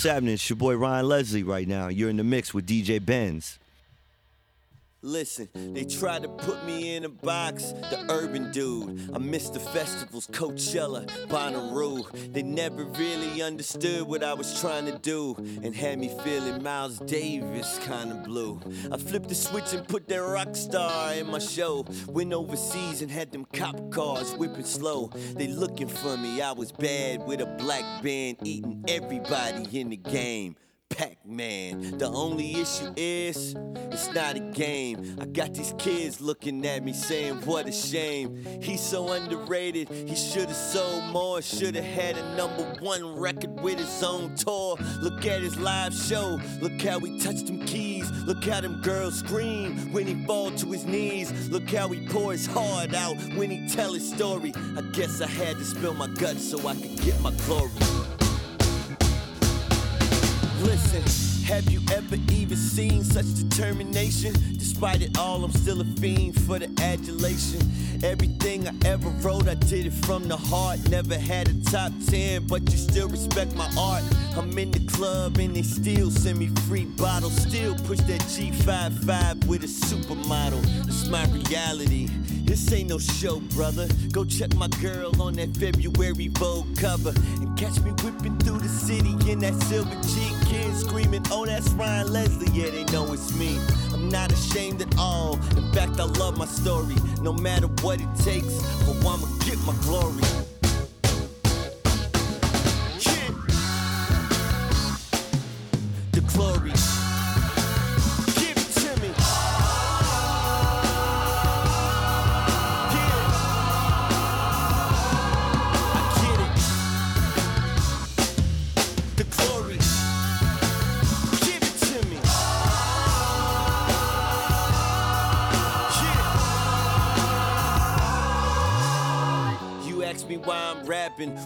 what's happening? It's your boy Ryan Leslie right now. You're in the mix with DJ Benz. Listen, they tried to put me in a box, the urban dude. I missed the festivals, Coachella, Bonnaroo. They never really understood what I was trying to do and had me feeling Miles Davis kinda blue. I flipped the switch and put that rock star in my show. Went overseas and had them cop cars whipping slow. They looking for me, I was bad with a black band, eating everybody in the game. Pac Man. The only issue is, it's not a game. I got these kids looking at me saying, What a shame. He's so underrated, he should've sold more. Should've had a number one record with his own tour. Look at his live show, look how he touched them keys. Look how them girls scream when he fall to his knees. Look how he pour his heart out when he tell his story. I guess I had to spill my guts so I could get my glory. Listen, have you ever even seen such determination? Despite it all, I'm still a fiend for the adulation. Everything I ever wrote, I did it from the heart. Never had a top 10, but you still respect my art. I'm in the club and they still send me free bottles. Still push that G55 with a supermodel. It's my reality. This ain't no show, brother. Go check my girl on that February Vogue cover and catch me whipping through the city in that silver G. Kids screaming, oh, that's Ryan Leslie. Yeah, they know it's me. I'm not ashamed at all. In fact, I love my story. No matter what it takes, oh, I'ma get my glory.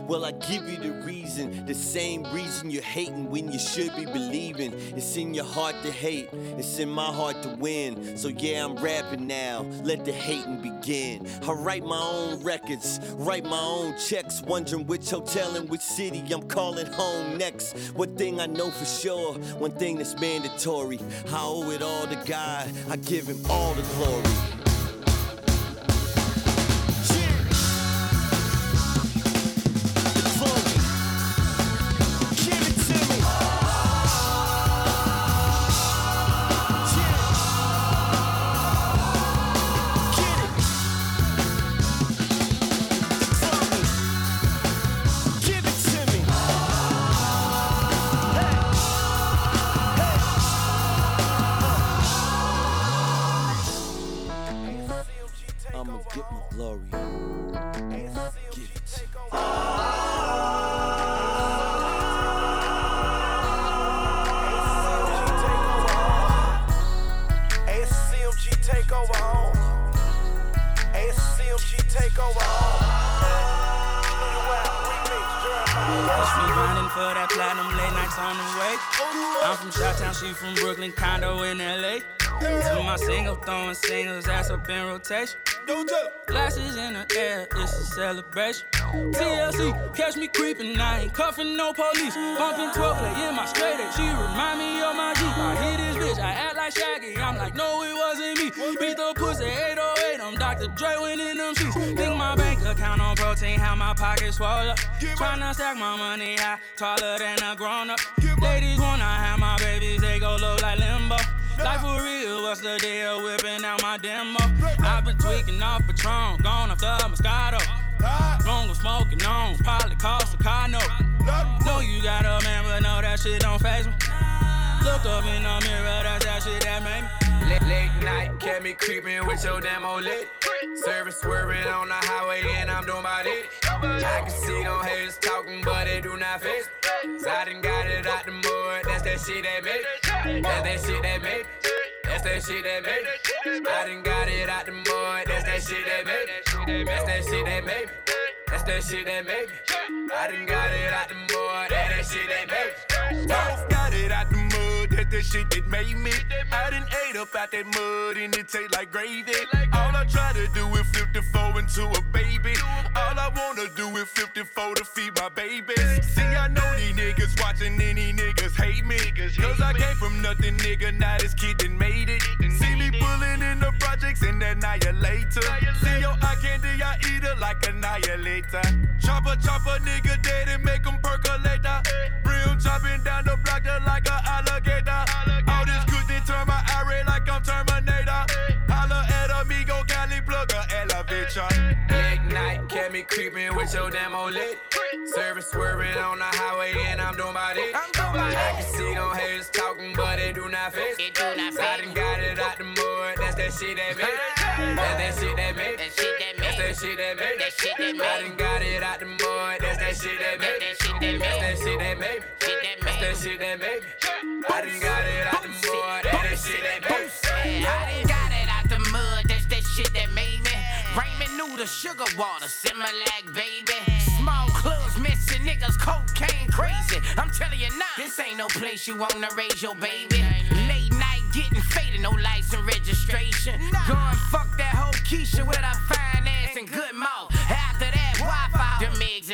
Well, I give you the reason. The same reason you're hating when you should be believing. It's in your heart to hate, it's in my heart to win. So, yeah, I'm rapping now. Let the hating begin. I write my own records, write my own checks, wondering which hotel and which city I'm calling home next. One thing I know for sure, one thing that's mandatory. I owe it all to God, I give him all the glory. Me grinding for that platinum late nights on the way. I'm from Chi-Town, she from Brooklyn, condo in LA. To my single, throwing singles, ass up in rotation. Glasses in the air, it's a celebration. TLC, catch me creeping, I ain't cuffing no police. Bumping 12 play in my straight she remind me of my Jeep. I hit this bitch, I act like Shaggy, I'm like, no, it wasn't me. Beat the pussy 808, Dr. Dre winning them sheets. Think my bank account on protein, how my pockets swell up. Tryna stack my money high, taller than a grown up. Ladies wanna have my babies, they go low like limbo. Like for real, what's the deal? Whipping out my demo. I've been tweaking off Patron, gone off the Moscato. Long of smoking on, probably cost a car note. Know you got a man, but no, that shit don't phase me. Look up in the mirror, that's that shit that made me. Late, late night, kept me creeping with your old lit. Service swerving on the highway and I'm doing my it. I can see them haters talking, but they do not face me. 'Cause I done got it out the mud, that's that shit that made. That's that shit that made. That's that shit that made. I done got it out the mud, that's that shit that made. That's that shit that made. That's that shit that made. I done got it out the mud, that's that shit that made me. Got it out the the shit that made me. I done ate up out that mud and it taste like gravy. All I try to do is 54 into a baby. All I wanna do is 54 to feed my babies. See, I know these niggas watching any niggas hate me. Cause I came from nothing, nigga. Now this kid done made it. See me pulling in the projects and annihilator. See your eye candy, I eat it like annihilator. Chopper, chopper, nigga dead and make him percolate. Brim chopping down the block like creeping with your damn old lit. Service swerving on the highway and I'm doing my it. I can see them haters talking, but they do not fit. It do not I done got it out the mud, that's that shit that made. That's that shit that made. That shit that That's that shit that made. That shit that I done got it out the mud, that's that shit that made. That shit that That's that shit that made. Shit That's that shit that made. I done got it out the mud, that's that shit that made. I done got it out the mud, that's that shit that made me. Raymond knew the sugar water, Similac, baby. Small clubs, missing niggas, cocaine crazy. I'm telling you now, this ain't no place you wanna raise your baby. Late night getting faded, no license registration. Going fuck that whole Keisha with her fine ass and good mouth.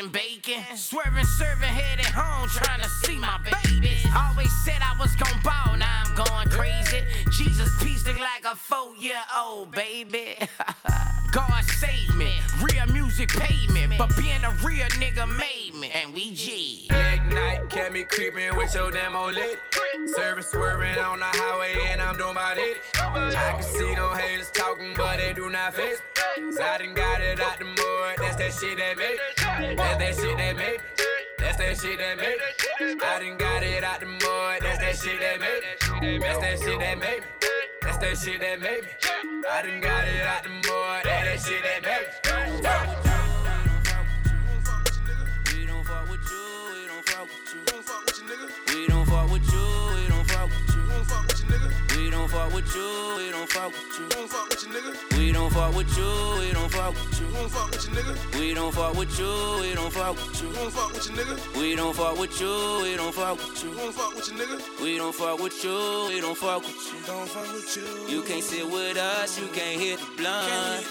And bacon. Swerving, serving, headed home, trying to see my babies. Always said I was gon' ball, now I'm going crazy. Jesus pieced it like a four-year-old baby. God saved me, real music paid me, but being a real nigga made me, and we G. Late night, kept me creeping with your damn old lit. Service swerving on the highway and I'm doing my it. I can see them haters talking, but they do not fit. So I done got it out the mud, that's that shit that made. That's that shit that made. That's that shit that made. I done got it out the mud, that's that shit that made. That's that shit that made. That's that shit that made. I done got it out the mud, that's that shit that made. We don't fuck with you, we don't fuck with you. We don't fuck with you, we don't fuck with you. We don't fuck with you, we don't fuck with you. We don't fuck with you, we don't fuck with you. We don't fuck with you, we don't fuck with you. You can't sit with us, you can't hit the blunt.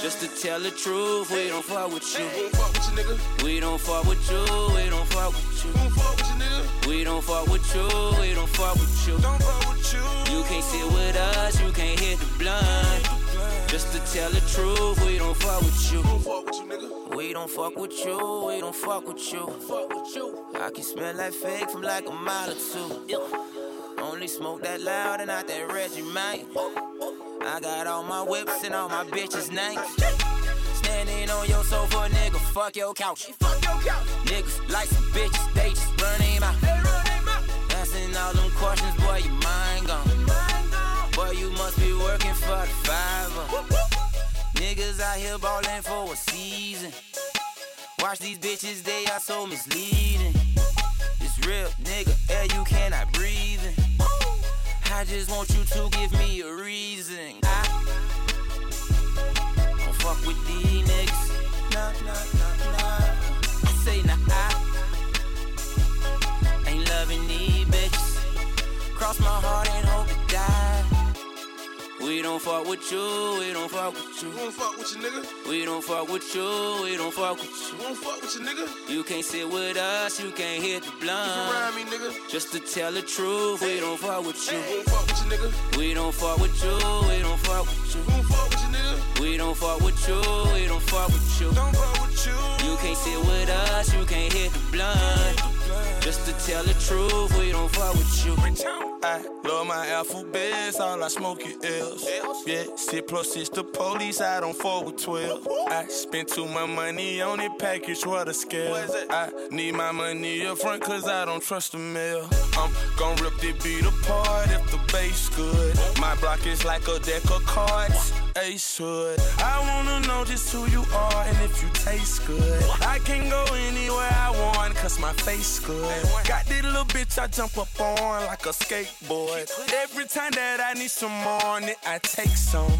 Just to tell the truth, we don't fuck with you. We don't fuck with you, we don't fuck with you. We don't fuck with you, we don't fuck with you. Don't fuck with you You can't sit with us, you can't hit the blunt. Just to tell the truth, we don't fuck with you. We don't fuck with you, we don't fuck with you. I can smell like fake from like a mile or two. Only smoke that loud and not that Reggie, man. I got all my whips and all my bitches' names. Standing on your sofa, nigga, fuck your couch. Niggas like some bitches, they just run him out. Asking all them questions, boy, your mind gone. Boy, you must be working for the five. Niggas out here ballin' for a season. Watch these bitches, they are so misleading. It's real, nigga, air you cannot breathe in. I just want you to give me a reason. I fuck with these niggas. Nah, nah, nah, nah. I say nah, I ain't loving these bitches. Cross my heart and hope to die. We don't fuck with you, we don't fuck with you. We don't fuck with you, nigga. we don't fuck with you. we don't fuck with You We don't fuck with you, nigga. You can't sit with us, you can't hit the blunt. Just to tell the truth, we don't fuck with you. We don't fuck with you, we don't fuck with you. We don't fuck with you, we don't fuck with you. You can't sit with us, you can't hit the blunt. Just to tell the truth, we don't fuck with you. I love my alphabets, all I smoke is L's. Yeah, six plus six the police, I don't fall with 12. I spend too much money on it, package what a scale. I need my money up front, cause I don't trust the mail. I'm gon' rip the beat apart if the bass good. My block is like a deck of cards, ace hood. I wanna know just who you are and if you taste good. I can go anywhere I want, cause my face good. Got this little bitch I jump up on like a skateboard. Every time that I need some more I take some.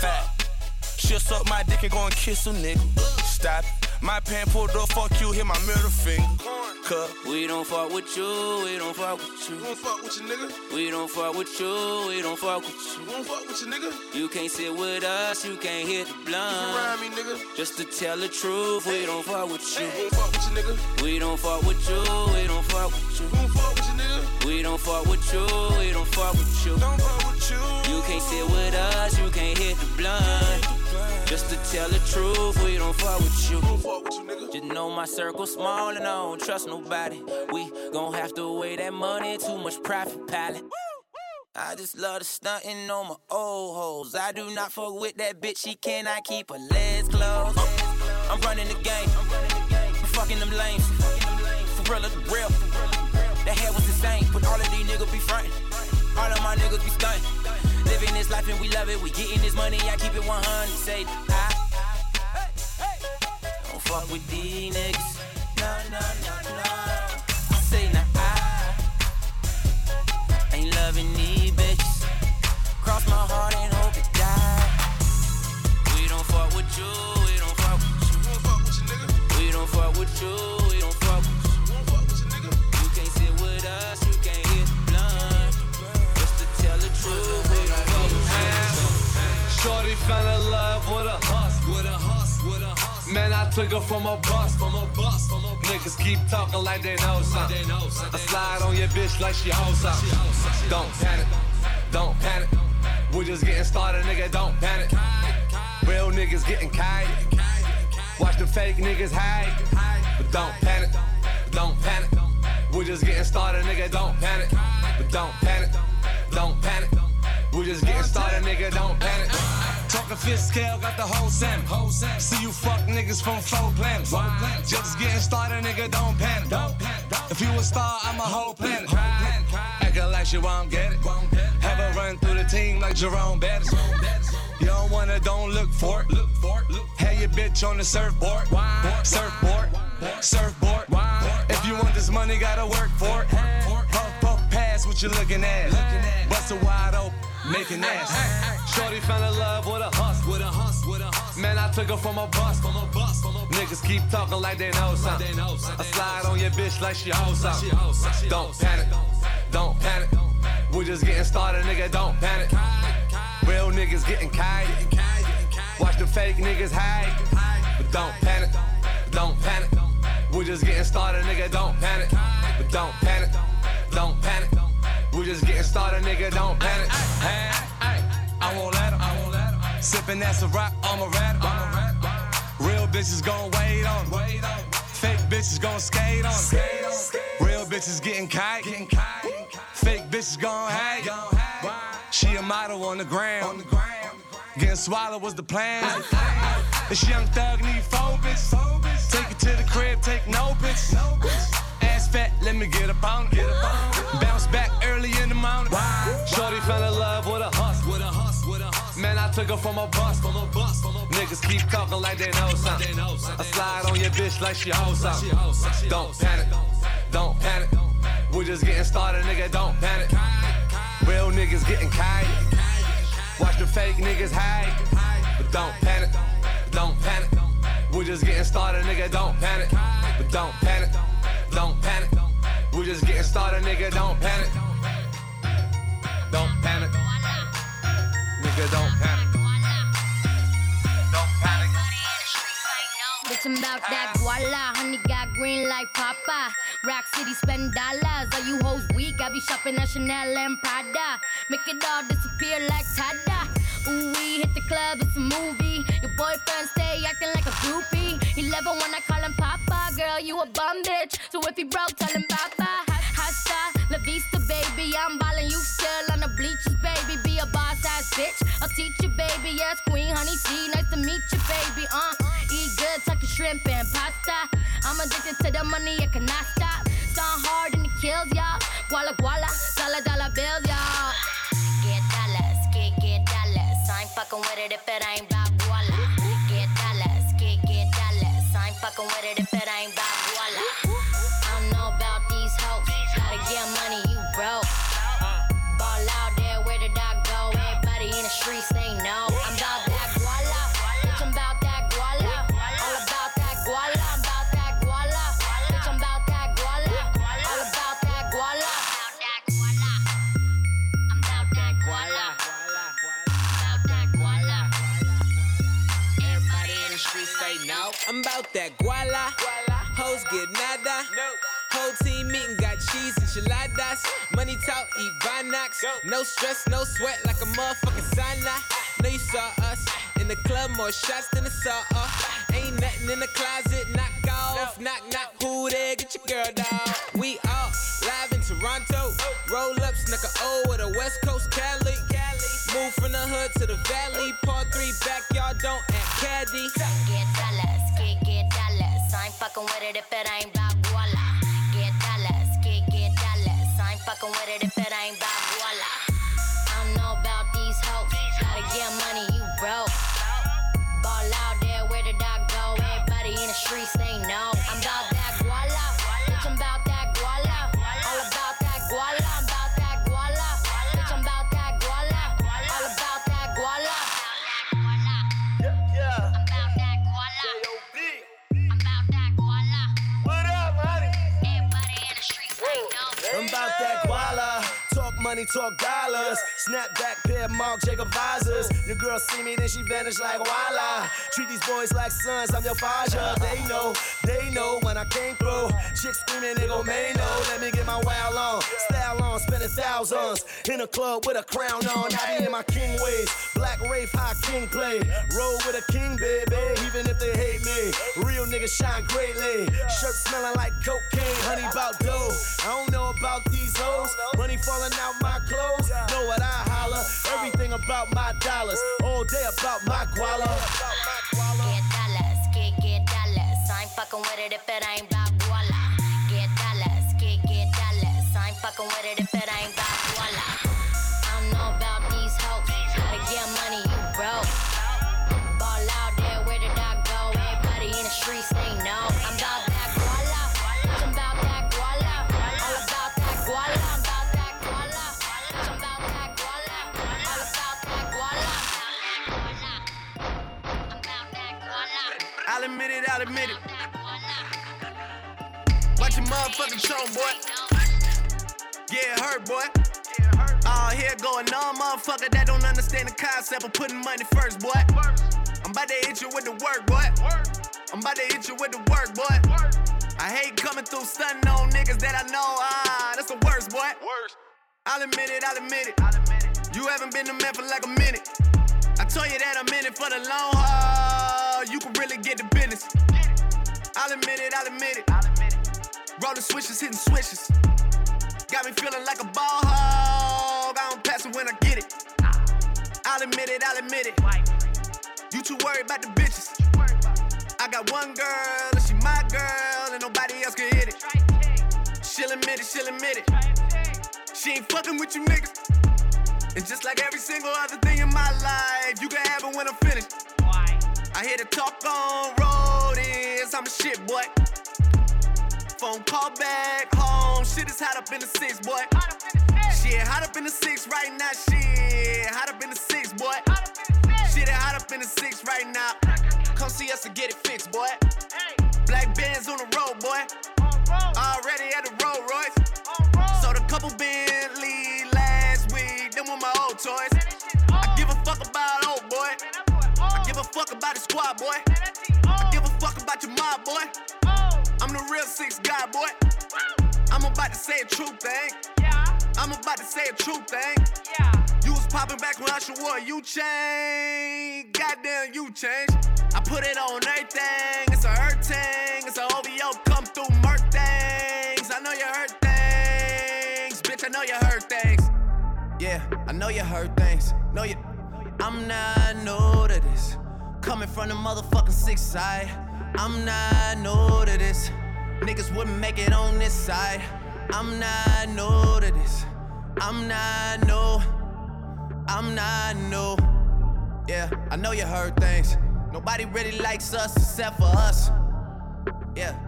Fat. She'll suck my dick and go and kiss a nigga. Stop. My pen pulled up, fuck you, hit my middle finger. Cause We don't fuck with you, we don't fuck with you. don't fuck with you, nigga. We don't fuck with you, we don't fuck with you. Don't fuck with you, nigga. You can't sit with us, you can't hit the blunt. Rhyme me, nigga. Just to tell the truth, we don't fuck with you. We Don't fuck with you, nigga. We don't fuck with you, we don't fuck with you. Don't fuck with you, nigga. We don't fuck with you, we don't fuck with you. Don't fuck with you. You can't sit with us, you can't hit the blunt. Just to tell the truth, we don't fuck with you. Don't fuck with you, nigga. Just know my circle small and I don't trust nobody. We gon' have to weigh that money, too much profit palette. I just love the stunting on my old hoes. I do not fuck with that bitch, she cannot keep her legs closed. I'm running the game, I'm fucking them lames. For real, the real. That hair was insane, but all of these niggas be frontin'. All of my niggas be stuntin'. Living this life and we love it. We getting this money, I keep it 100. Say, I don't fuck with these niggas. No, no, no, no. I say, nah, I ain't loving these bitches. Cross my heart and hope it die. We don't fuck with you, we don't fuck with you. We don't fuck with you, fell in love with a hustle. With a hustle, with a hustle. Man, I took her from a bus. From a bus, from a bus. Niggas keep talking like they know something. I slide on your bitch like she hoes up. Don't panic, don't panic. We're just getting started, nigga, don't panic. Real niggas getting kite. Watch the fake niggas hide. But don't panic, don't panic. We're just getting started, nigga, don't panic. But don't panic, don't panic. We're just getting started, nigga, don't panic. Talking fifth scale, got the whole salmon. See you fuck niggas from four planets. Just getting started, nigga, don't panic. If you a star, I'm a whole planet. Acting like you won't get it. Have a run through the team like Jerome Bettis. You don't wanna, don't look for it. Look for it. Have your bitch on the surfboard. Surfboard. Surfboard. If you want this money, gotta work for it. Puff, puff, pass what you looking at. Bust it wide open, making ass. Shorty fell in love with a hustle. With a hustle, with a hustle. Man, I took her from a bus. From a bus, from a bus. Niggas keep talking like they know something. I slide on your bitch like she hoes something. Don't panic, don't panic. We're just getting started, nigga, don't panic. Real niggas getting kite. Watch the fake niggas hide. But don't panic, don't panic. We're just getting started, nigga, don't panic. But don't panic, don't panic. We're just getting started, nigga, don't panic. Hey, I won't let 'em. Sippin' that's a rock, I'm a rat. Real bitches gon' wait on 'em. Fake bitches gon' skate on. Real bitches getting kite. Fake bitches gon' hate. She a model on the ground. Getting swallowed was the plan. This young thug need bitches. Take it to the crib, take no bitches. Ass fat, let me get up on. Bounce back early in the morning. Shorty fell in love with took her from a bus. From a bus, from a bus. Niggas keep talking like they know something. I slide on your bitch like she hoes something. Don't panic, don't panic. We're just getting started, nigga, don't panic. Real niggas getting kite. Watch the fake niggas hide. But don't panic, don't panic. We're just getting started, nigga, don't panic. But don't panic, don't panic. We're just getting started, nigga, don't panic. Don't panic. Nigga, don't panic. Bitchin' about that guala, honey got green like Papa. Rock City spend dollars, all you hoes weak. I be shopping at Chanel and Prada. Make it all disappear like Tada. Ooh, we hit the club, it's a movie. Your boyfriend stay acting like a groupie. He love when I call him Papa. Girl, you a bum bitch. So if he broke, tell him Papa. Hasta la vista, baby. I'm ballin', you still on the bleachers, baby. Be a boss ass bitch. I'll teach you, baby. Yes, Queen Honey C. Nice to meet you, baby. Uh, shrimp and pasta. I'm addicted to the money, I cannot stop. Start hard and it kills y'all. Guala guala, No stress, no sweat, like a motherfucking sauna. Know you saw us in the club, more shots than a saw. Ain't nothing in the closet, knock off, knock knock. Who there? Get your girl dog. We all live in Toronto. Roll up, snuck a O with a West Coast Cali. Move from the hood to the valley. Part three backyard, don't act caddy. Get get get. I ain't fucking with it if it ain't about streets, they know. I'm about that guala. Bitch, I'm about that guala. All about that guala. I'm about that guala. Bitch, I'm about that guala. All about that guala. Yeah. I'm about that guala. I'm that guala. What up, honey? Everybody in the streets, they know. I'm that guala. Talk money, talk dollars. Snapback pair, Marc Jacob visors. Your girl see me, then she vanish like voila. Treat these boys like sons, I'm your father. They know, they know when I came through. Chicks screaming, gon' may know. Let me get my wow on, style on, spending thousands. In a club with a crown on, I be in my king ways. Black Wraith, high king play. Roll with a king, baby, even if they hate me. Real niggas shine greatly. Shirt smelling like cocaine, honey bout dough. I don't know about these hoes. Money falling out my clothes. Know what I holler? Everything about my dollars. All day about my guala. Get dollars, get get dollars. I ain't fucking with it if it ain't I'll admit it. Watch your motherfucking tone, boy. Yeah, hurt, boy. All here going on, motherfucker that don't understand the concept of putting money first, boy. I'm about to hit you with the work, boy. I'm about to hit you with the work, boy. I hate coming through stunning on niggas that I know. Ah, that's the worst, boy. I'll admit it, I'll admit it. You haven't been the man for like a minute. I told you that I'm in it for the long haul. You can really get the business. I'll admit it, I'll admit it. Rolling switches, hitting switches. Got me feeling like a ball hog. I don't pass it when I get it. I'll admit it, I'll admit it. You too worried about the bitches. I got one girl, and she my girl, and nobody else can hit it. She'll admit it, she'll admit it. She ain't fucking with you niggas. And just like every single other thing in my life, you can have it when I'm finished. I hear the talk on road is I'm a shit, boy. Phone call back home, shit is hot up in the six, boy. Shit hot up in the six right now, shit hot up in the six, boy. Shit hot up in the six right now. Come see us and get it fixed, boy. Black bands on the road, boy. Already at the Rolls Royce. Sold a couple Bentley fuck about the squad, boy. I give a fuck about your mob, boy. I'm the real six guy, boy. I'm about to say a true thing. I'm about to say a true thing. You was popping back when I should wore you chain. Goddamn, you changed. I put it on everything. It's a hurt thing. It's a OVO come through murk things. I know you hurt things. Bitch, I know you hurt things. Yeah, I know you hurt things. Know you. I'm not new to this. Coming from the motherfucking six side. I'm not new to this. Niggas wouldn't make it on this side. I'm not new to this. I'm not new. I'm not new. Yeah, I know you heard things. Nobody really likes us except for us. Yeah,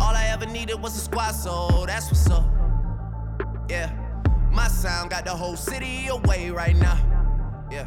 all I ever needed was a squad, so that's what's up. Yeah, my sound got the whole city away right now. Yeah,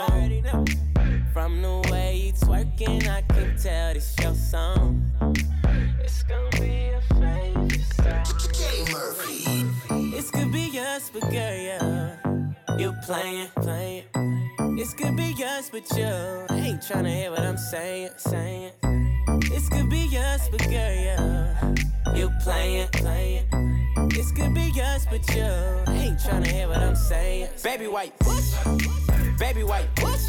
playing, playing. This could be us, but you ain't tryna hear what I'm saying, saying. This could be us, but girl, yeah. You playing, playing. This could be us, but you ain't tryna hear what I'm saying. Baby white, what? Baby white, what?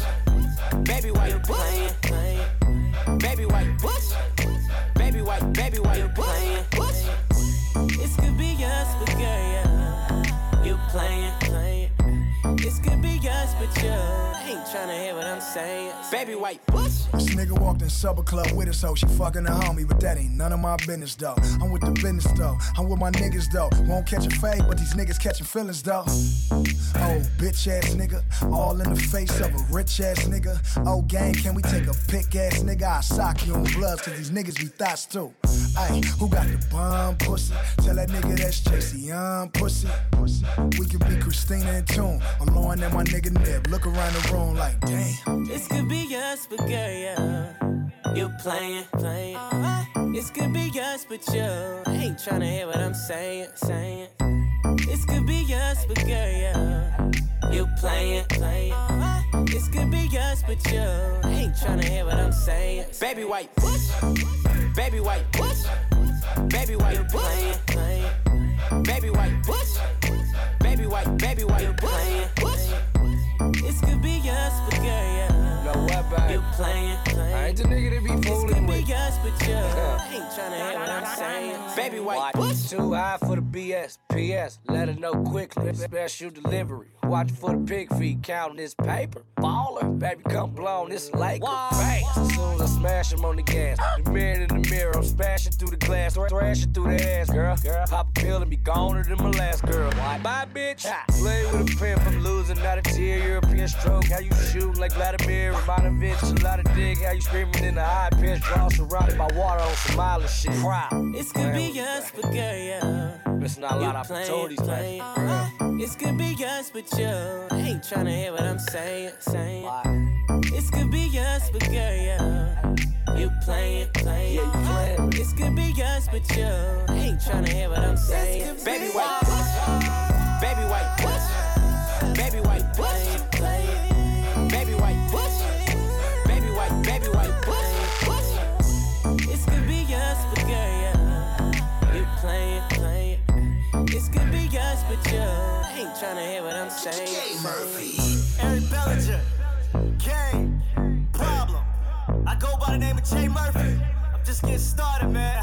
Baby white, you playing, playing. Baby white, what? Baby white, baby white, you playing, what? This could be us, but girl, yeah. You playing. This could be us, but you ain't tryna hear what I'm saying. Baby white, what? This nigga walked in supper club with us, so she fucking a homie, but that ain't none of my business though. I'm with the business though. I'm with my niggas though. Won't catch a fade, but these niggas catching feelings though. Oh, bitch ass nigga, all in the face of a rich ass nigga. Oh, gang, can we take a pick ass nigga? I sock you on bloods, cause these niggas be thoughts too. Ay, who got the bomb pussy? Tell that nigga that's JC Young pussy. We could be Christina and Tune. I'm lowering at my nigga Nip. Look around the room like, damn. This could be us, but girl, yeah. You playing, playing. Uh-huh. This could be us, but you ain't tryna hear what I'm saying, saying. This could be us, but girl, yeah. You playing, playing. This could be us, but you ain't tryna hear what I'm saying. Baby white, what? Baby white, what? Baby white, you playing, playing. Baby white, what? Baby white, baby white, you playing. This could be us, but girl, yeah. Babe? You playing, playing. I ain't the nigga that be fooling with. be us, but you ain't tryna hear what I'm saying. Baby white, what? Too high for the BS. PS, let her know quickly. Special delivery. Watch for the pig feet, counting this paper. Baller, baby, come blown. This Laker fast. As soon as I smash him on the gas, the mirror in the mirror, I'm smashing through the glass, thra- thrashing through the ass, girl. girl. Pop a pill and be goner than my last girl. Bye, bitch. Play with a pimp, I'm losing, not a tear. European stroke, how you shoot like Vladimir Ivanovich. A lot of dig, how you screaming in the high pitch. Draw surrounded by water on some island shit. Proud. This could be us, but girl, yeah. Missing not a lot of You playing, opportunities, man. playing. This could be us, but you ain't tryna hear what I'm saying, saying. This could be us, but girl, yeah. You playing, playing. Yeah, you playing. This could be us, but you ain't tryna hear what I'm saying. Baby white, what? Baby white, what? Baby white, what? But you ain't tryna hear what I'm saying. Eric Bellinger, Kane, Problem. I go by the name of Jay Murphy. I'm just getting started, man.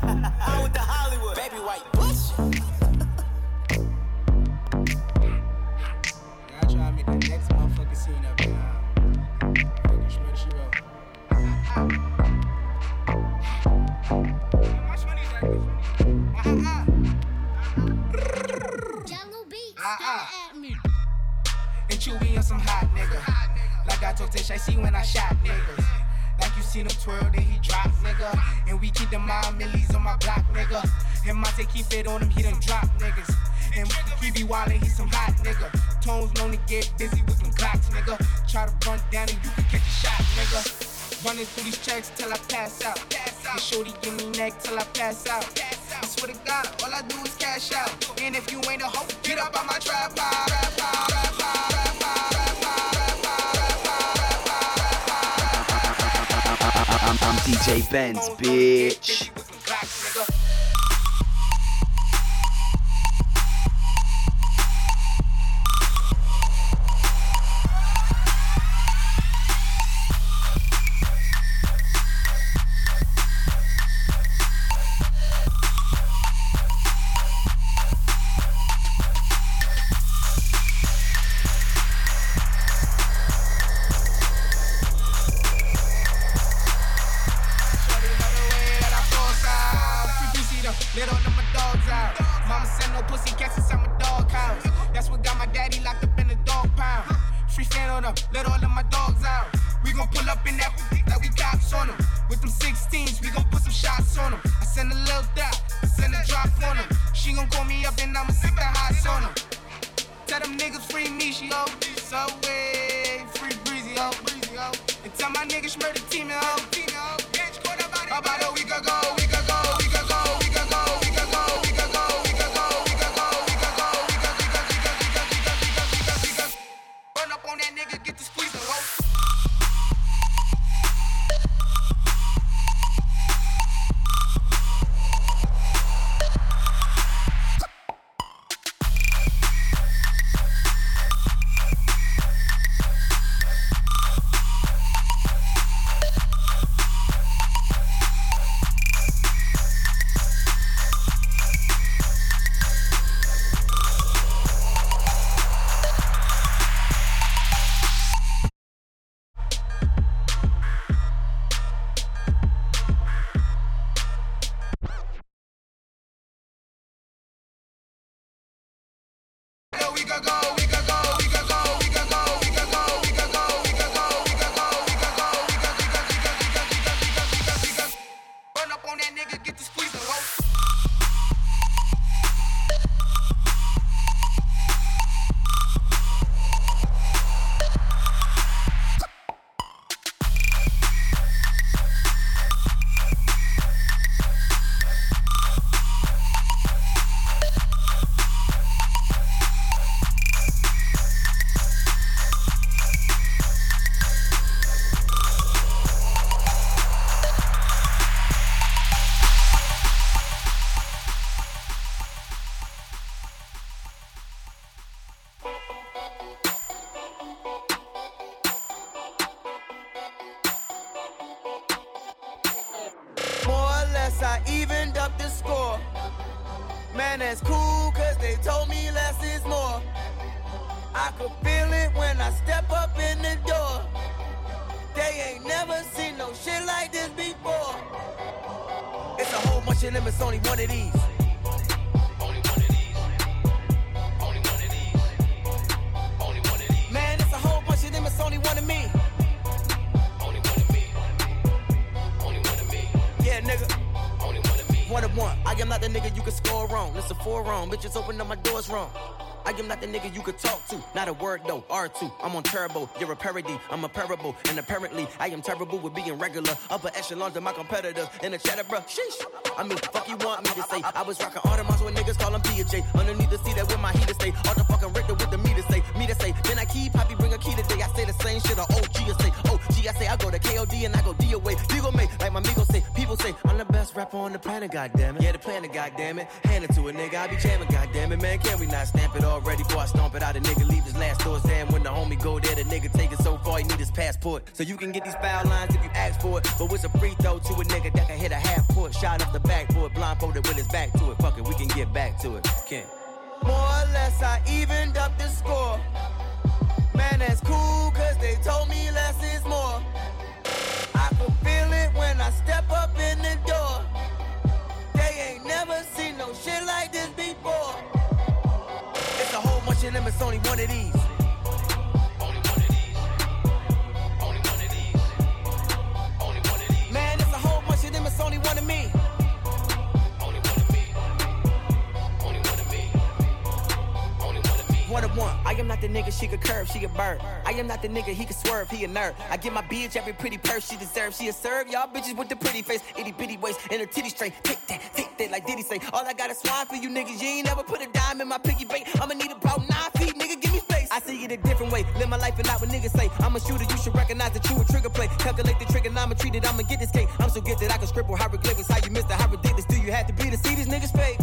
free Nishi, oh. Subway, free Breezy, oh. Breezy. Oh. And tell my niggas murder team, oh. About a week ago, I could feel it when I step up in the door. They ain't never seen no shit like this before. It's a whole bunch of them, it's only one of these. Man, it's a whole bunch of them, it's only one of me. Yeah, nigga. One of one. I am not the nigga you can score wrong. It's a four wrong. Bitches open up my doors wrong. I am not the nigga you could talk to. Not a word though. R2. I'm on turbo. You're a parody. I'm a parable. And apparently, I am terrible with being regular. Upper echelons of my competitors. In the chatter, bruh. Sheesh. I mean, fuck you want me to say. I was rocking Audemars when niggas call them P.J. Underneath the seat that with my heater stay. All the fucking Richter with the meter say. Me to say. Then I keep Poppy bring a key today. I say the same shit on OG. I say, oh, G. I say, I go to KOD and I go D away. D go. Like my amigo say. People say, I'm the best rapper on the planet, goddammit. Yeah, the planet, goddammit. Hand it to a nigga. I be jamming, goddammit. Man, can we not stamp it already before I stomp it out? A nigga leave his last doors damn. When the homie go there, the nigga take it so far, he need his passport. So you can get these foul lines if you ask for it. But it's a free throw to a nigga that can hit a half court shot up the backboard, blindfolded with his back to it. Fuck it, we can get back to it. Can. More or less, I evened up the score. Man, that's cool, cause they told me less is more. I can feel it when I step up them it's only one of these. Of one. I am not the nigga she could curve, she a bird. I am not the nigga he could swerve, he a nerd. I give my bitch every pretty purse she deserves. She a serve y'all bitches with the pretty face, itty bitty waist, and her titty straight. Take that, take that, like Diddy say. All I got is swine for you niggas. You ain't never put a dime in my piggy bank. I'ma need about nine feet, nigga. Give me space. I see it a different way. Live my life and not what niggas say. I'm a shooter, you should recognize that you a trigger play. Calculate the trigonometry that I'ma get this cake. I'm so gifted I can scribble hieroglyphics. How you missed the hieroglyphics? Do you have to be to see these niggas fake?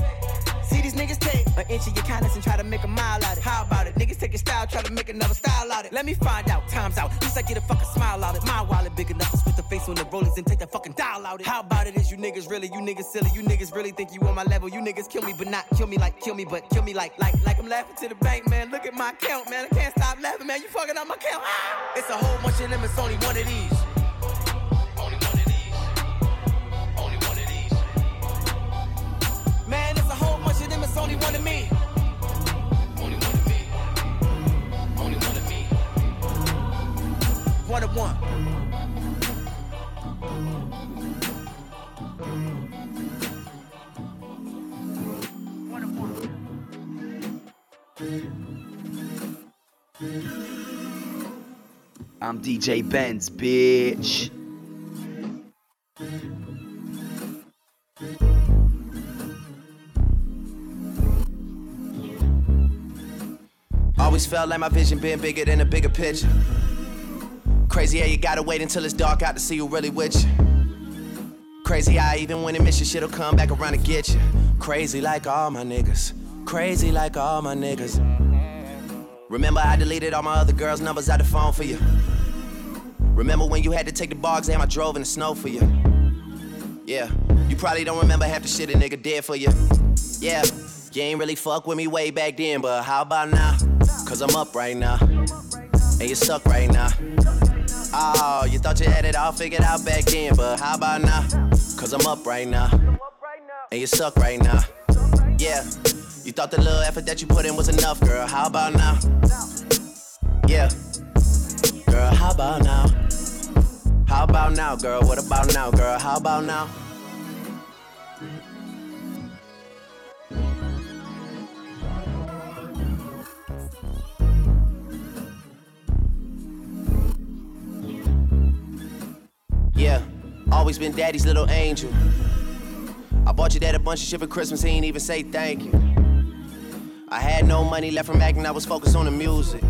Inch of your kindness and try to make a mile out of it. How about it? Niggas take your style, try to make another style out of it. Let me find out. Time's out. At least I get a fucking smile out of it. My wallet big enough to switch the face on the rollers and take that fucking dial out of it. How about it? Is you niggas really? You niggas silly? You niggas really think you on my level? You niggas kill me, but not kill me like kill me, but kill me like like like I'm laughing to the bank, man. Look at my account, man. I can't stop laughing, man. You fucking up my account. Ah! It's a whole bunch of them. It's only one of these. only one of me. Only one of me. Only one of me. One of one. One. I'm DJ Benz, bitch. Always felt like my vision been bigger than a bigger picture. Crazy how you gotta wait until it's dark out to see who really with you. Crazy how even when it miss you, shit'll come back around to get you. Crazy like all my niggas. Crazy like all my niggas. Remember I deleted all my other girls' numbers out the phone for you. Remember when you had to take the bar exam I drove in the snow for you. Yeah, you probably don't remember half the shit a nigga did for you. Yeah, you ain't really fuck with me way back then, but how about now? Cause I'm up right now. And you suck right now. Oh, you thought you had it all figured out back then, but how about now? Cause I'm up right now. And you suck right now. Yeah, you thought the little effort that you put in was enough, girl. How about now? Yeah, girl, how about now? How about now, girl? What about now, girl? How about now? Always been daddy's little angel. I bought your dad a bunch of shit for Christmas, he ain't even say thank you. I had no money left from acting, I was focused on the music.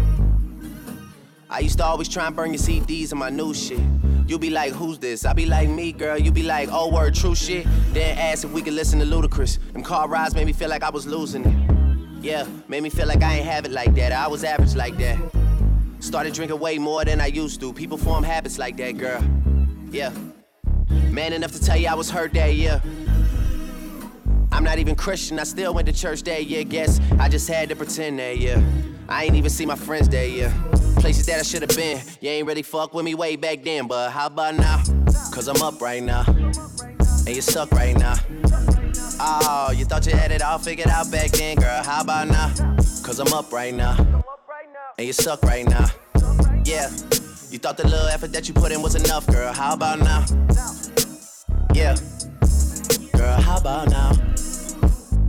I used to always try and burn your CDs and my new shit. You be like, who's this? I be like, me, girl. You be like, oh, word, true shit. Then ask if we could listen to Ludacris. Them car rides made me feel like I was losing it. Yeah, made me feel like I ain't have it like that. I was average like that. Started drinking way more than I used to. People form habits like that, girl. Yeah. Man enough to tell you I was hurt that year. I'm not even Christian, I still went to church that year. Guess I just had to pretend that year. I ain't even see my friends that year. Places that I should have been. You ain't really fuck with me way back then, but how about now? Cause I'm up right now. And you suck right now. Oh, you thought you had it all figured out back then, girl. How about now? Cause I'm up right now. And you suck right now. Yeah. You thought the little effort that you put in was enough, girl. How about now? Yeah. Girl, how about now?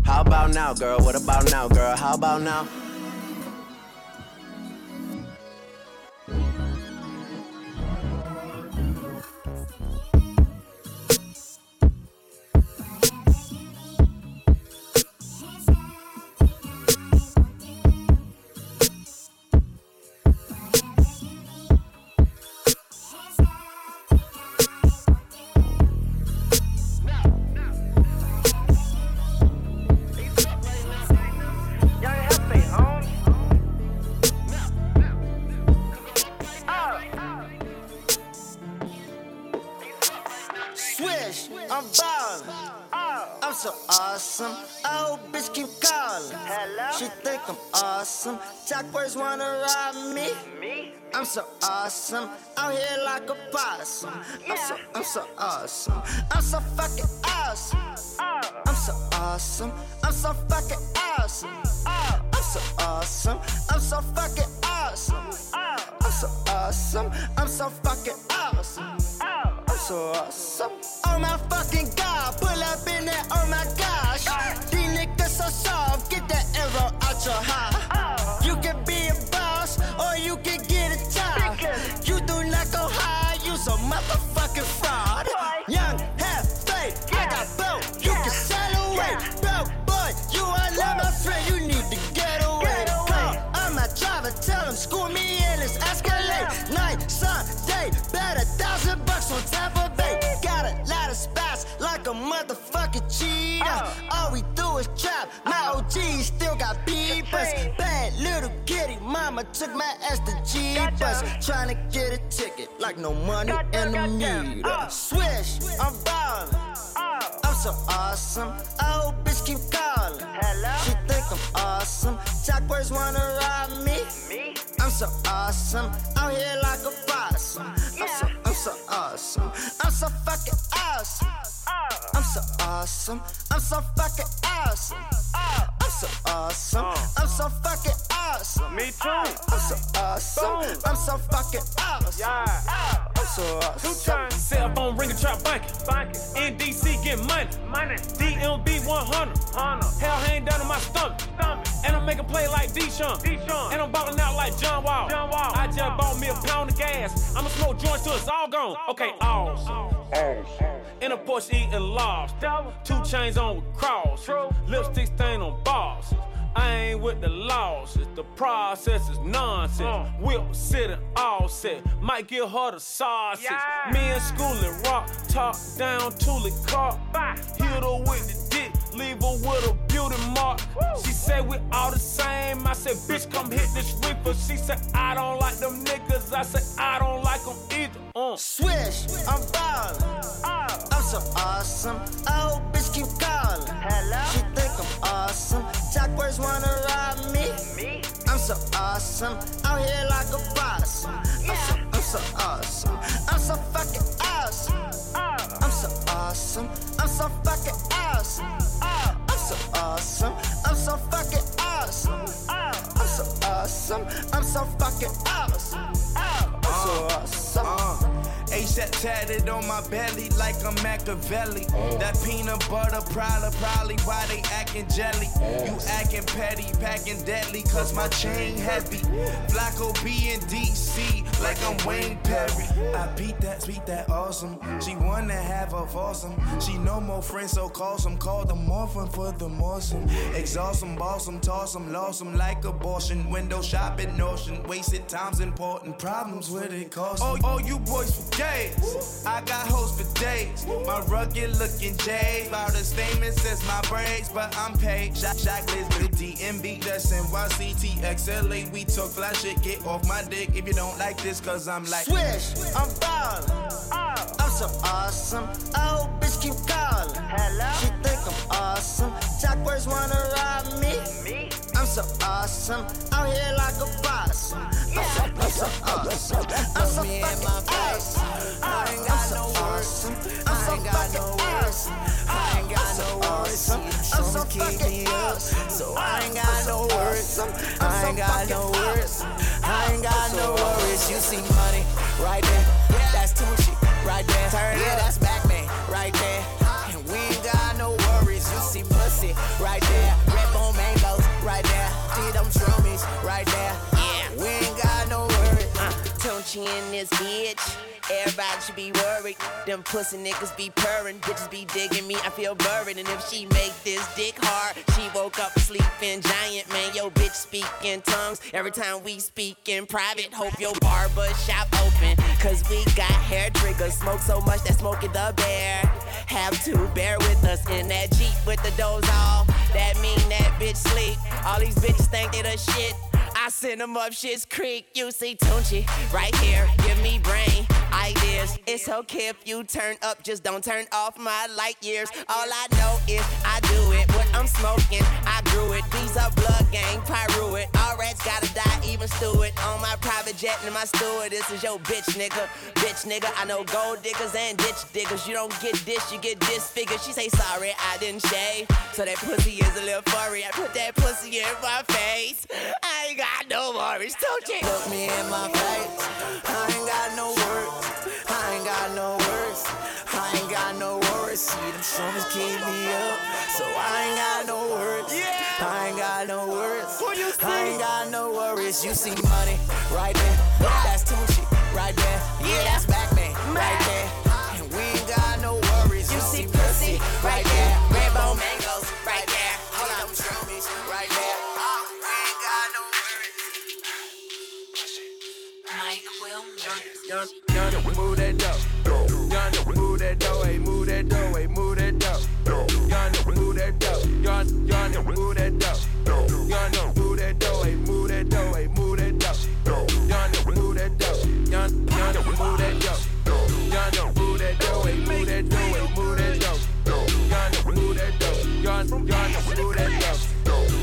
How about now, girl? What about now, girl? How about now? Talk wanna rob me. I'm so awesome. Out here like a possum. I'm so, I'm so awesome. I'm so fucking awesome. I'm so awesome. I'm so fucking awesome. I'm so awesome. I'm so fucking awesome. I'm so awesome. I'm so fucking awesome. I'm so awesome. Oh my fucking god, pull up in there, oh my gosh. These niggas so soft, get that arrow out your high. Tampa Bay. Got a lot of spots like a motherfucking cheetah. Uh. All we do is trap. My uh-huh. OG still got beepers. Bad little kitty, mama took my ass to Jeepers. Trying to get a ticket like no money in the meter. Swish, I'm ballin'. Uh. I'm so awesome. Oh, bitch keep calling. She think I'm awesome. Talk words wanna rob me. I'm so awesome. Out here like a possum. I'm so, so awesome. I'm so fucking awesome. I'm so awesome. I'm so fucking awesome. I'm so awesome. I'm so fucking awesome. Me too. I'm so awesome. I'm so fucking awesome. I'm so Two times. Cell phone ringing, trap banking. In DC getting money. Money. DMB 100. Hell hang down in my stomach. And I'm making play like Deshaun. And I'm balling out like John Wall. I just bought me a pound of gas. I'ma smoke joints till it's all gone. Okay, awesome. In a Porsche eating lobster. Two chains on with cross. Lipstick stain on bars. I ain't with the laws. The process is nonsense. Uh. Whip sitting all set. Might give her the sausage. Me and Schoolie rock. Talk down to the car. Hit her with the. Leave her with a beauty mark. She said we all the same. I said, bitch, come hit this reefer. She said, I don't like them niggas. I said, I don't like them either. Uh. Swish, I'm ballin'. I'm so awesome. Oh, bitch keep callin'. Hello. She think I'm awesome. Talkers wanna rob me. Me. I'm so awesome. Out here like a boss. I'm so, I'm so awesome. I'm so fucking awesome. I'm so awesome. I'm so fucking awesome. I'm so awesome. I'm so fucking awesome. I'm so awesome. I'm so fucking awesome. I'm so awesome. Uh. ASAP tatted on my belly like a Machiavelli. Oh. That peanut butter prowler, probably why they acting jelly. Oh. You acting petty, packing deadly, cause my chain heavy. Flacco B in DC, like I'm Wayne Perry. I beat that, beat that awesome. She wanna have a foursome. She no more friends, so call some. Call them morphin' for the morsum. Exhaust them, boss them, toss them, lost them like abortion. Window shopping notion. Wasted time's important. Problems with it cost. Oh, oh, you boys for days. I got hoes for days. My rugged looking J. About as famous as my braids, but I'm paid. Shot, shot list with DMB. That's NYC, TXLA. We talk fly shit. Get off my dick if you don't like this, cause I'm like. Swish, I'm ballin'. Oh. I'm so awesome. Oh, bitch keep calling. Hello. She think I'm awesome. Talkers wanna rob me. Me. I'm so awesome. Out here like a boss. I'm so, I'm so awesome. I'm so fucking awesome. I ain't got no awesome. I'm so fucking awesome. I ain't got no worries. I'm so fucking awesome. So I ain't got no worries. I ain't got no worries. I ain't got no worries. You see money right there. That's Tunechi right there. Yeah, that's Batman right there. And we ain't got no worries. You see pussy right there. Right there. See them shroomies right there. Tunechi in this bitch. Everybody should be worried. Them pussy niggas be purring. Bitches be digging me. I feel buried. And if she make this dick hard, she woke up sleeping giant. Man, yo bitch speak in tongues. Every time we speak in private, hope your barber shop open. Cause we got hair triggers. Smoke so much that smoking the bear. Have to bear with us in that Jeep with the doors off. That mean that bitch sleep. All these bitches think they the shit. I send them up shit's creek. You see Tunechi right here. Give me brain ideas. It's okay if you turn up, just don't turn off my light years. All I know is I do it. What I'm smoking, I grew it. These are blood gang, pyro it. All rats gotta die, even stew it. On my private jet and my steward. This is your bitch nigga. Bitch nigga, I know gold diggers and ditch diggers. You don't get this, you get disfigured. She say sorry, I didn't shave. So that pussy is a little furry. I put that pussy in my face. I ain't got no worries, don't you? Look me in my face. I ain't got no words. I ain't got no words. I ain't got no worries. See them shrooms keep me up. So I ain't got no words. I ain't got no words. I ain't got no worries. You see money right there. That's Tunechi right there. Yeah, that's Batman right there. That dough. Hey, move that dough. Young, move that dough. Young, young, move that dough. Young, move that dough. Hey, move that dough. Hey, move that dough. Young, move that dough. Young, young, move that dough. Young, move that dough. Hey, move that dough. Hey, move that dough. Young, move that dough. Young, young, move that dough.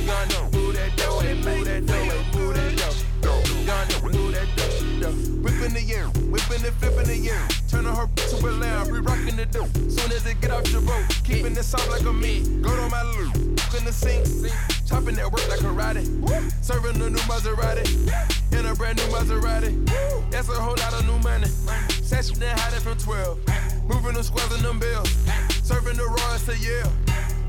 Young, move that dough. Hey, move that dough. Hey, move that dough. Young, move that dough. Whip in the air, whipping and flipping the air. Turning her to a lamb, we rocking the dope. Soon as it get off the road, keeping it soft like a meat. Go to my loop, in the sink, chopping that work like karate. Serving a new Maserati, in a brand new Maserati. That's a whole lot of new money. Session had it from 12. Moving them squares and them bills. Serving the Royals to yeah.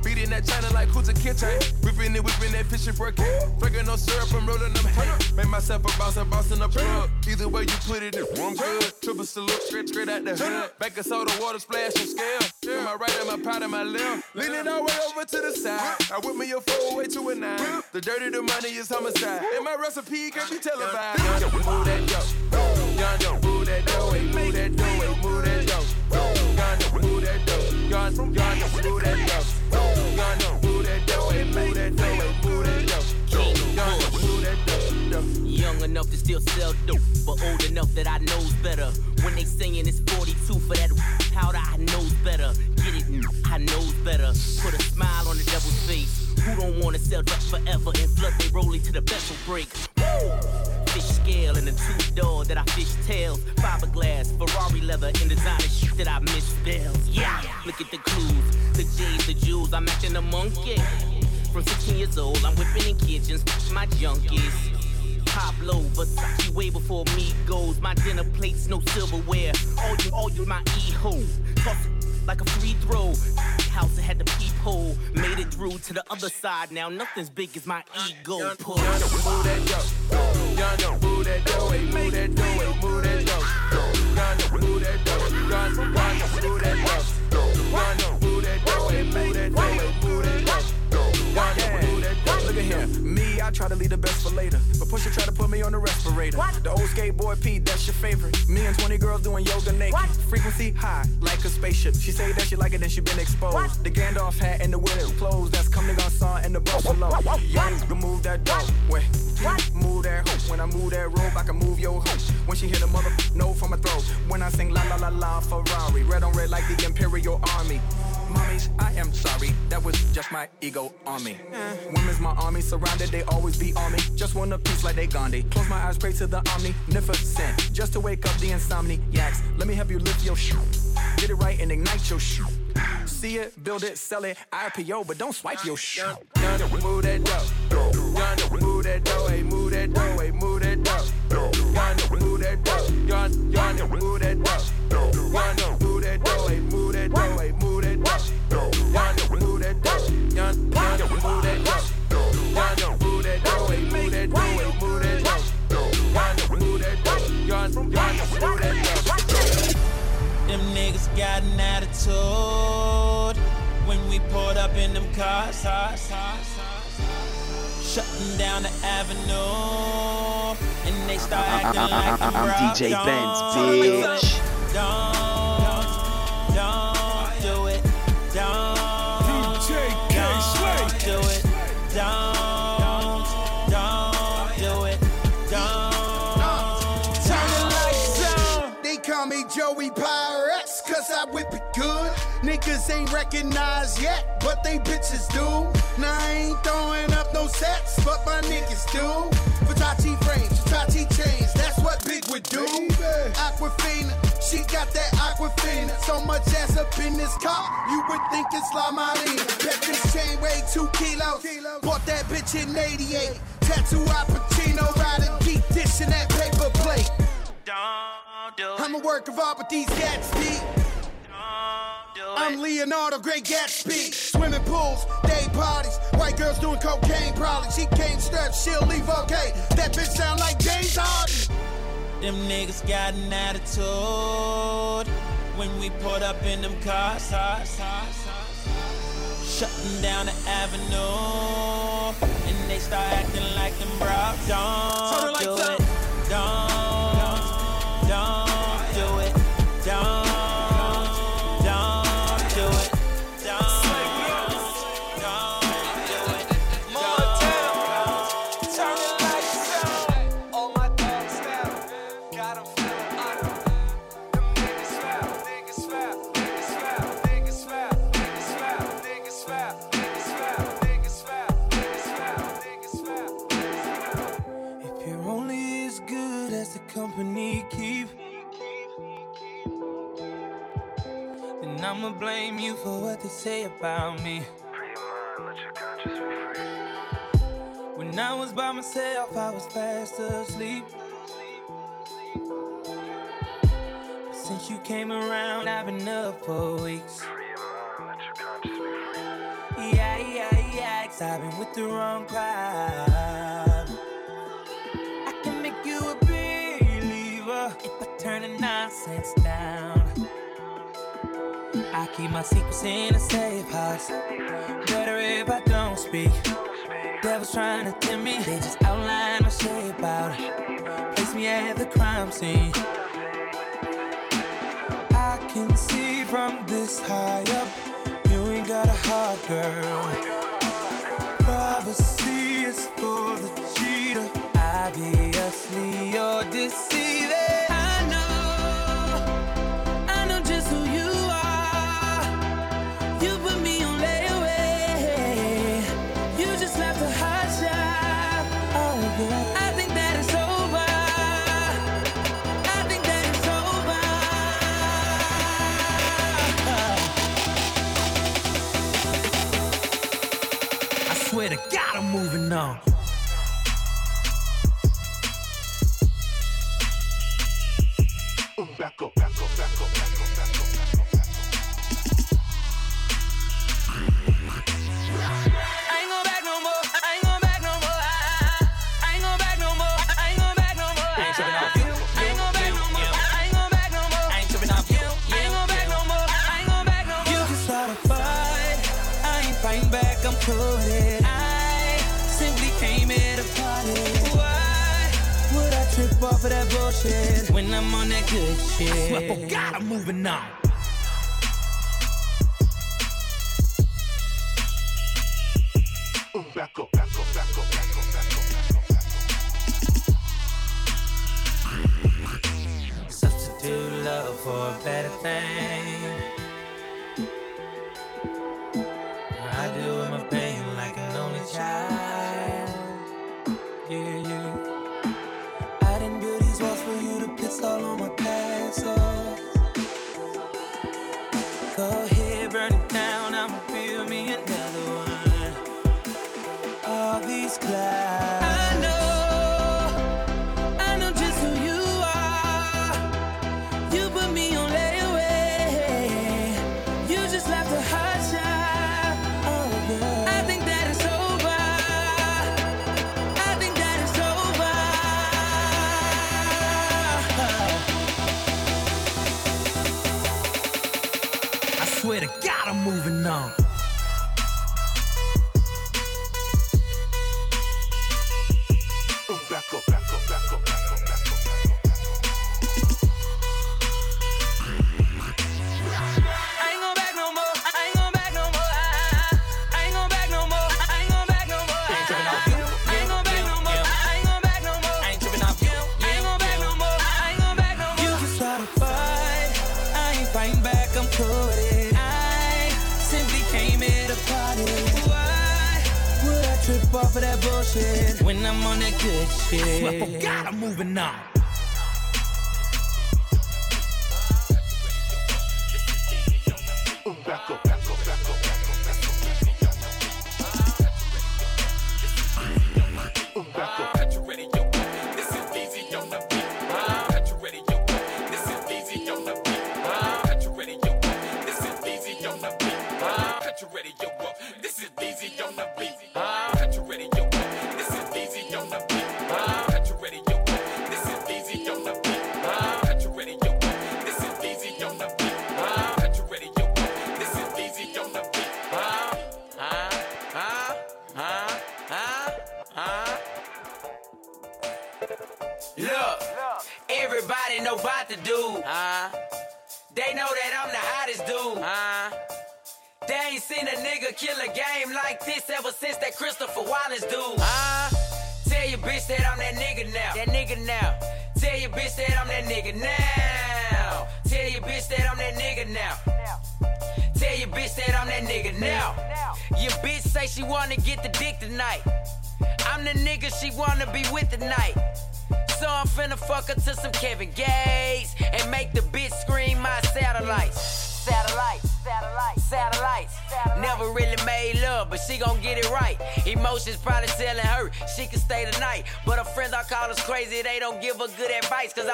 Beating that China like Kunta Kinte. Whipping it, whipping that fishing for a king. Flaking no syrup, I'm rolling them hay. Make myself a boss, a boss in the plug. Either way you put it, I'm good. Triple salute, straight, straight out the hood. Back of soda, water splash on scale. To my right and my pot and my left. Leaning all the way over to the side. I whip me a four way to a nine. The dirty, the money is homicide. And my recipe can't be televised. Young, move that yo. Young, move that dough, move that dough, move that dough. Young, move that dough. That that dough, that dough, that dough. Young enough to still sell dope, but old enough that I knows better. When they saying it's 42 for that powder, I knows better. Get it, I knows better. Put a smile on the devil's face. Who don't wanna sell drugs forever and flood they rolling to the vessel break? Woo! Fish scale and a two door that I fish tails. Fiberglass, Ferrari leather, and designer shit that I misspells. Yeah, look at the clues, the J's, the jewels. I'm acting a monkey. From 16 years old, I'm whipping in kitchens, my junkies. Pablo, Versace way before me goes. My dinner plates, no silverware. All you, all you, my e-ho. Like a free throw. House that had the peephole. Made it through to the other side. Now nothing's big as my ego. Push. Young, move that. Look at here, me, I try to leave the best for later. But Pusha try to put me on the respirator. The old skateboard Pete, that's your favorite. Me and 20 girls doing yoga naked. Frequency high, like a spaceship. She say that she like it, then she been exposed. The Gandalf hat and the winter clothes, that's coming on sun and the buffalo. Young, to move that dough. Wait, move that hoop. When I move that rope, I can move your hoop. When she hit a mother, no from my throat. When I sing la la la la Ferrari, red on red like the Imperial Army. Mommies, I am sorry, that was just my ego on me. Women's my army, surrounded, they always be on me. Just want a piece like they Gandhi. Close my eyes, pray to the omnificent. Just to wake up the insomniacs. Let me help you lift your shoe. Get it right and ignite your shoe. See it, build it, sell it, IPO, but don't swipe your. Young, move that dough. Young, move that dough, hey, move that dough, hey, move that dough. Young, move that dough. Young, move that dough. Young, move that dough, hey, move that dough, hey, move that dough. Young, move that dough. Young, move that dough. Young, move that dough, hey, move that dough, hey, move that dough. Young, move that dough. Young, move that dough. Niggas got an attitude when we pulled up in them cars. Shutting down the avenue, and they start acting like them I'm rock DJ Benz, bitch. Don't, Niggas ain't recognized yet, but they bitches do. Now I ain't throwing up no sets, but my niggas do. Versace frames, Versace chains, that's what Big would do. Aquafina, she got that Aquafina. So much ass up in this car, you would think it's La Marina. Bet this chain weigh two kilos. Bought that bitch in 88. Tattoo Al Pacino, riding deep dish in that paper plate. I'm a work of art, but these gats deep. I'm Leonardo, great Gatsby. Swimming pools, day parties. White girls doing cocaine, probably. She came strapped, she'll leave okay. That bitch sound like James Harden. Them niggas got an attitude when we pulled up in them cars. Shutting down the avenue, and they start acting like them bros. Don't do it. Don't, I'ma blame you for what they say about me. Mind, when I was by myself, I was fast asleep. But since you came around, I've been up for weeks. Mind, yeah, yeah, yeah, i I've been with the wrong crowd. I keep my secrets in a safe house. Better if I don't speak. Devils trying to tempt me, they just outline my shape out. Place me at the crime scene. I can see from this high up, you ain't got a heart, girl. Privacy is for the cheater. Obviously, you're deceived. bullshit. When I'm on that good shit. I swear God, I'm moving on. Back up, back up, back up. Substitute love for a better thing.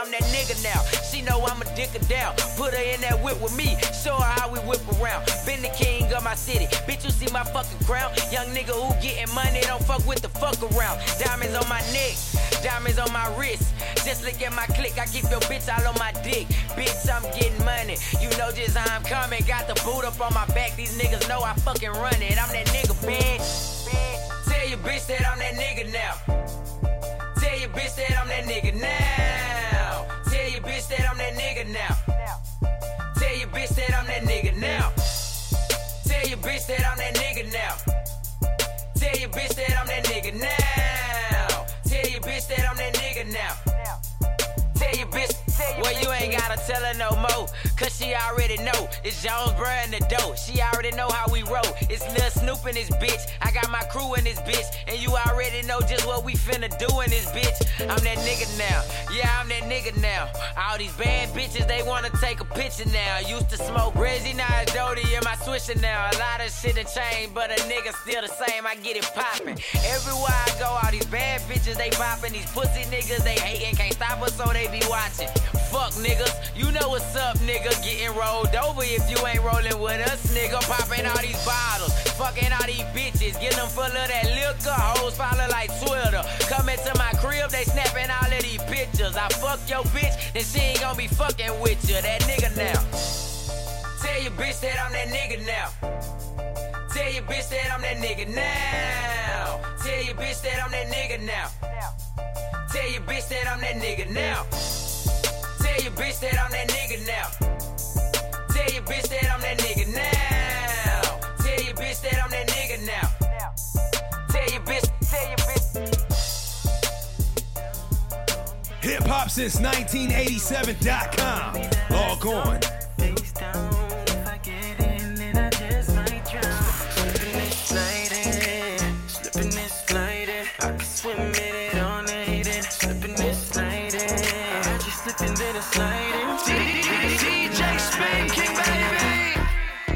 I'm that nigga now. She know I'm a dick dicker down. Put her in that whip with me, show her how we whip around. Been the king of my city. Bitch, you see my fucking crown? Young nigga who getting money, don't fuck with the fuck around. Diamonds on my neck, diamonds on my wrist. Just look at my click, I keep your bitch all on my dick. Bitch, I'm getting money. You know just how I'm coming. Got the boot up on my back. These niggas know I fucking run it. I'm that nigga, bitch. Tell your bitch that I'm that nigga now. Her no more. Cause she already know. It's Jones, bruh, and the dough. She already know how we roll. It's Lil Snoop in this bitch. I got my crew in this bitch. And you already know just what we finna do in this bitch. I'm that nigga now. Yeah, I'm that nigga now. All these bad bitches, they wanna take a picture now. Used to smoke Reggie, now it's Dodie in my swisher now. A lot of shit done changed, but a nigga still the same. I get it poppin'. Everywhere I go, all these bad bitches, they poppin'. These pussy niggas, they hatin'. Can't stop us, so they be watching. Fuck niggas, you know what's up, nigga. Getting rolled over if you ain't rolling with us, nigga. Popping all these bottles, fucking all these bitches, getting them full of that liquor. Hoes follow like Twitter. Coming to my crib, they snapping all of these pictures. I fuck your bitch, then she ain't gonna be fucking with you. That nigga now. Tell your bitch that I'm that nigga now. Tell your bitch that I'm that nigga now. Tell your bitch that I'm that nigga now. Tell your bitch that I'm that nigga now. Tell your bitch that I'm that nigga now. Tell your bitch that I'm that nigga now. Tell your bitch that I'm that nigga now. Tell your bitch, tell your bitch. Hip hop since 1987.com. Log on.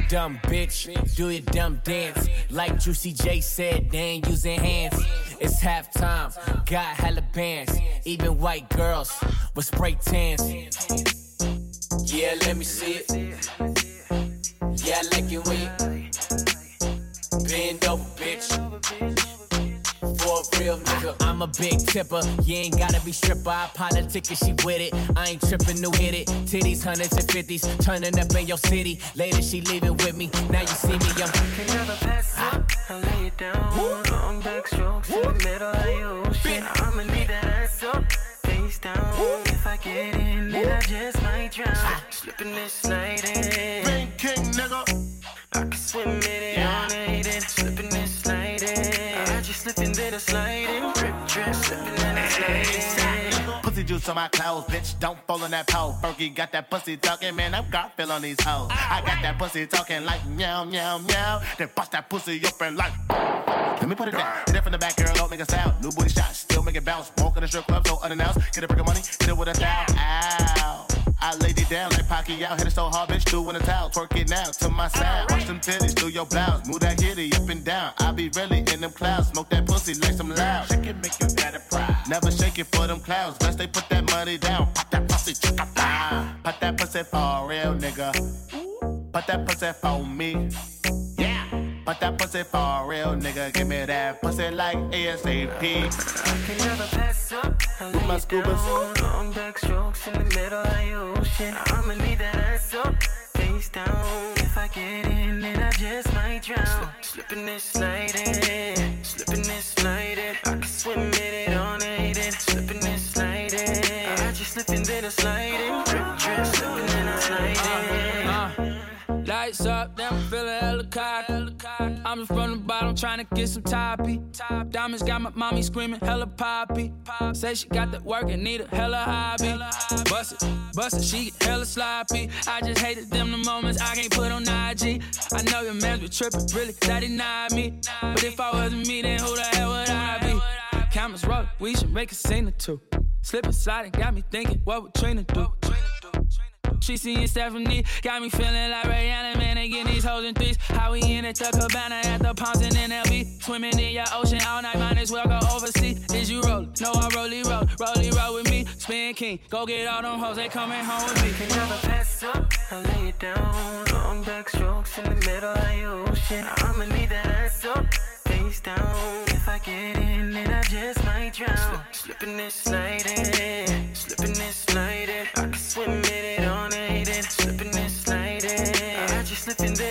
Dumb bitch, do your dumb dance. Like Juicy J said, they ain't using hands. It's halftime, got hella bands. Even white girls with spray tans. Yeah, let me see it. Yeah, I like it when you bend over, bitch. For a real nigga, I'm a big tipper. You ain't gotta be stripper. I politic and she with it. I ain't tripping, new hit it. Titties, hundreds and fifties, turning up in your city. Later she leaving with me. Now you see me, I'm. Can never pass up. I lay it down. Long back strokes in the middle of the ocean. I'ma need that ass up, face down. If I get in, then I just might drown. Slipping this sliding. Ring King, nigga. I can swim in it all night slipping a sliding. Pussy juice on my clothes, bitch. Don't fall in that pole. Fergie got that pussy talking, man. I'm Garfield on these hoes. I got that pussy talking like meow, meow, meow. Then bust that pussy open like. Let me put it down. Hit it from the back, girl. Don't make a sound. New booty shot, still make it bounce. Walk in the strip club, so unannounced. Get a brick of money, hit it with a thou. Ow. I laid it down like Pacquiao. Hit it so hard, bitch. Do in a towel. Twerk it now to my sound. Watch them titties through your blouse. Move that hitty up and down. I be really in them clouds. Smoke that pussy like some loud. Shake it, make your daddy proud. Never shake it for them clouds. Best they put that money down. Pop that pussy, check out that. That pussy for a real nigga. Put that pussy for me. Yeah. Put that pussy for a real nigga. Give me that pussy like ASAP. I Can never pass up. I lay my it down. Long back strokes in the middle of the ocean. I'ma need that ass up, face down. If I get in, then I just might drown. Slipping this sliding, slipping this sliding. I can swim in it all night and slipping this sliding. I just slipping then a sliding, drip drip, slipping then a sliding. Uh, lights up, then I'm feeling hella cocky. I'm from the bottom trying to get some toppy. Top Diamonds got my mommy screaming hella poppy. Pop. Say she got that work and need a hella hobby. Bust it, bust it, she get hella sloppy. I just hated them the moments I can't put on IG. I know your man's be tripping, really, that denied me. But if I wasn't me, then who the hell would I be? Cameras roll, we should make a scene or two. Slip and sliding got me thinking, what would Trina do? She seeing Stephanie, got me feeling like Allen, man. They getting these hoes in threes. How we in the cabana at the Palms and NLB. Swimming in your ocean all night, might as well go overseas. Is you roll? No, I rolly roll, rolly roll with me. Spin king, go get all them hoes, they coming home with me. Can never pass up, I lay it down. Long back strokes in the middle of your ocean. I'ma need that ass up, face down. If I get in, then I just might drown. Slipping this sliding, slipping this sliding. I can swim in it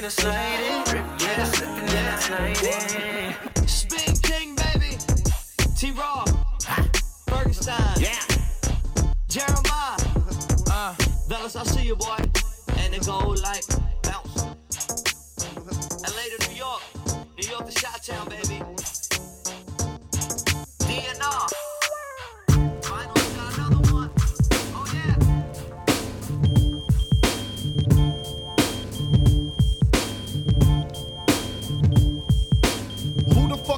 a sliding, yeah, slipping then a sliding. Spin King, baby. T Raw. Bergenstein. Yeah. Jeremiah. Uh, Velas, I see you, boy. And it go like bounce.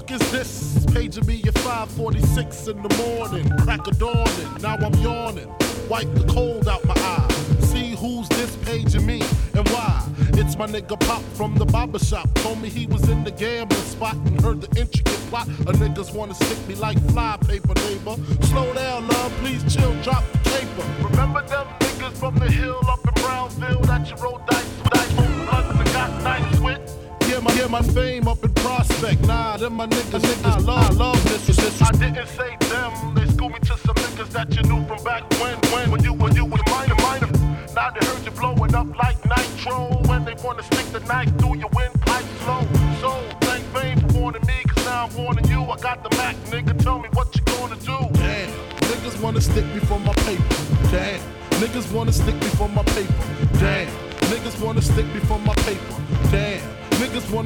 Fuck is this? Paging me at 546 in the morning. Crack of dawning, now I'm yawning. Wipe the cold out my eye. See who's this paging me and why. It's my nigga Pop from the barber shop. Told me he was in the gambling spot and heard the intricate plot. A niggas wanna stick me like fly paper, neighbor. Slow down, love, please chill, drop the caper. Remember them niggas from the hill up in Brownsville that you rolled dice My, my fame up in Prospect. Nah, them my niggas, niggas. I love, I love this, this, this. I didn't say them. They schooled me to some niggas that you knew from back when, when, when you, when you was minor, minor. Now they heard you blowing up like nitro. When they wanna stick the knife through your windpipe slow. So, thank fame for warning me, cause now I'm warning you. I got the Mac, nigga. Tell me what you gonna do. Damn, niggas wanna stick me for my paper. Damn, niggas wanna stick me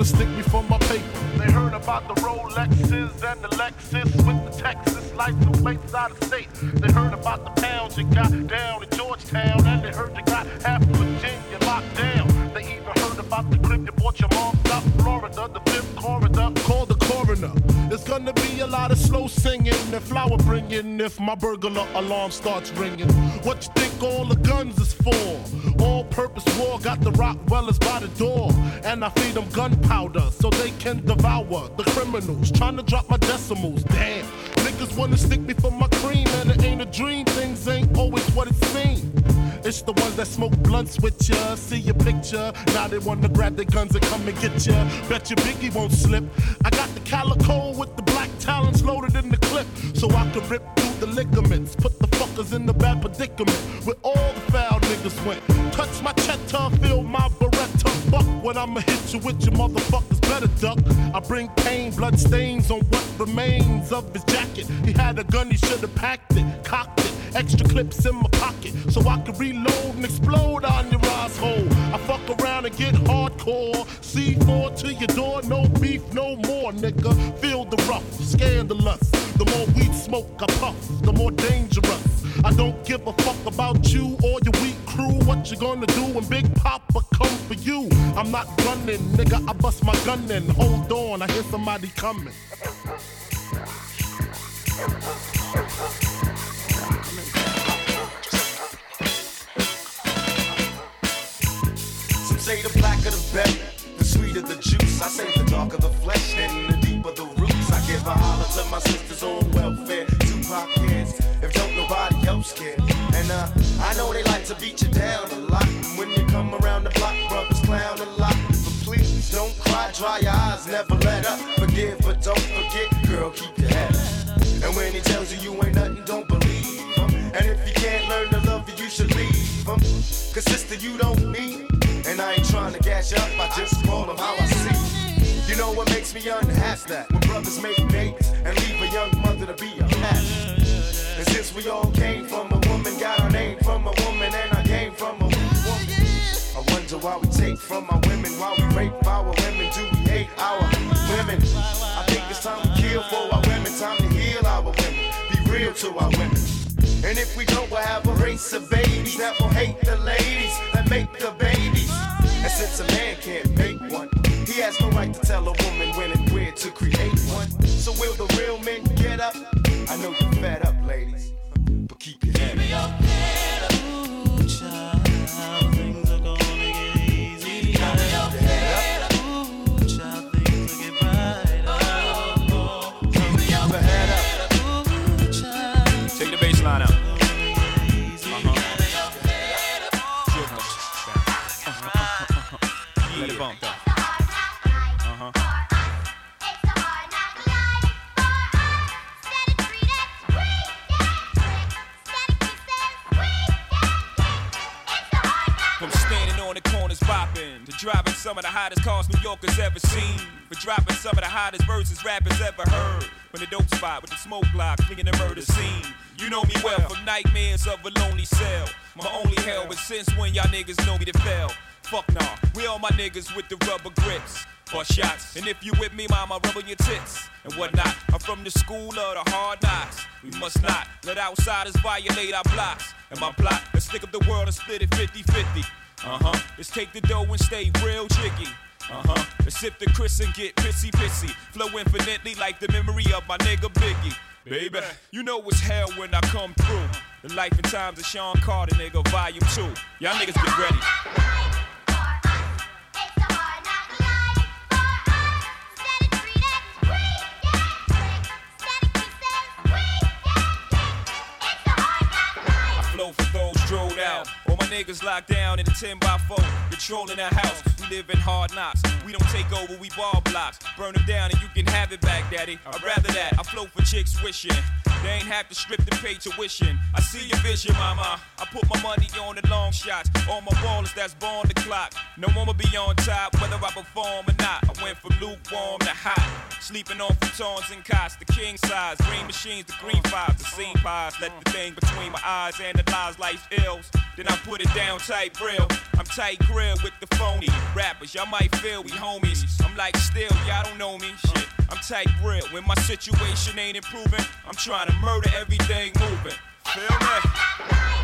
wanna stick me for my paper. They heard about the Rolexes and the Lexus with the Texas license plates out of state. They heard about the pounds you got down in Georgetown, and they heard you got half Virginia locked down. They even heard about the crib you bought your mom South Florida, the fifth corridor. Call the coroner. There's gonna be a lot of slow singing and flower bringing if my burglar alarm starts ringing. What you think all the guns is for? All purpose war got the Rottweilers feed them gunpowder so they can devour the criminals. Trying to drop my decimals. Damn. Niggas wanna stick me for my cream, and it ain't a dream. Things ain't always what it seems. It's the ones that smoke blunts with ya, see your picture. Now they wanna grab their guns and come and get ya. Bet your Biggie won't slip. I got the calico with the black talons loaded in the clip, so I can rip through the ligaments. Put the fuckers in the bad predicament where all the foul niggas went. Touch my cheddar, feel my beretta. Buck when I'ma hit you with your motherfuckers better duck. I bring pain, blood stains on what remains of his jacket. He had a gun, he should've packed it, cocked it. Extra clips in my pocket so I can reload and explode on your asshole. I fuck around and get hardcore. C4 to your door, no beef, no more, nigga. Feel the rough, scandalous. The more weed smoke I puff, the more dangerous. I don't give a fuck about you or your weak crew. What you gonna do when Big I'm not gunning, nigga. I bust my gun in. Hold on, I hear somebody coming. Some say the blacker the better, the sweeter the juice. I say the darker the flesh, and the deeper the roots. I give a holler to my sisters on welfare, Tupac kids, if don't nobody else care. And uh, I know they like to beat you down a lot. When you come around the block, brothers a lot. But please don't cry, dry your eyes, never let up. Forgive, but don't forget, girl, keep your head up. And when he tells you you ain't nothing, don't believe him. And if you can't learn to love you, you should leave him. Cause sister, you don't need him. And I ain't trying to gas you up, I just call them how I see. You know what makes me unhappy? That when brothers make babies and leave a young mother to be a mess. And since we all came from a woman, got our name from a woman, and Why we take from our women, why we rape our women, do we hate our women? I think it's time to kill for our women, time to heal our women, be real to our women. And if we don't, we'll have a race of babies that will hate the ladies that make the babies. And since a man can't make one, he has no right to tell a woman when and where to create one. So will the real men get up? I know driving some of the hottest cars New Yorkers ever seen, for dropping some of the hottest verses rappers ever heard. From the dope spot with the smoke block, cleaning the murder scene. You know me well from nightmares of a lonely cell. My only hell was since when y'all niggas know me to fail. Fuck nah, we all my niggas with the rubber grips. Bust shots, and if you with me, mama, rubbing your tits and whatnot. I'm from the school of the hard knocks. We must not let outsiders violate our blocks. And my plot, let's stick up the world and split it 50 50. Uh huh. Let's take the dough and stay real jiggy. Uh huh. Let's sip the Chris and get pissy pissy. Flow infinitely like the memory of my nigga Biggie. Baby, you know it's hell when I come through. The life and times of Shawn Carter, nigga, volume two. Y'all niggas get ready. Niggas locked down in a 10 by 4, controlling the house. We live in hard knocks. We don't take over, we ball blocks. Burn them down and you can have it back, daddy. I'd rather that. I flow for chicks wishing. They ain't have to strip to pay tuition. I see your vision, mama. I put my money on the long shots. All my ballers that's born the clock. No one will be on top, whether I perform or not. I went from lukewarm to hot. Sleeping on futons and cots, the king size. Green machines, the green fives, the scene pies. Let the thing between my eyes analyze life's ills. Then I put it down tight real. I'm tight grill with the phony rappers. Y'all might feel we homies. I'm like still, y'all don't know me. Shit, I'm tight real. When my situation ain't improving, I'm trying to murder everything moving. Feel me?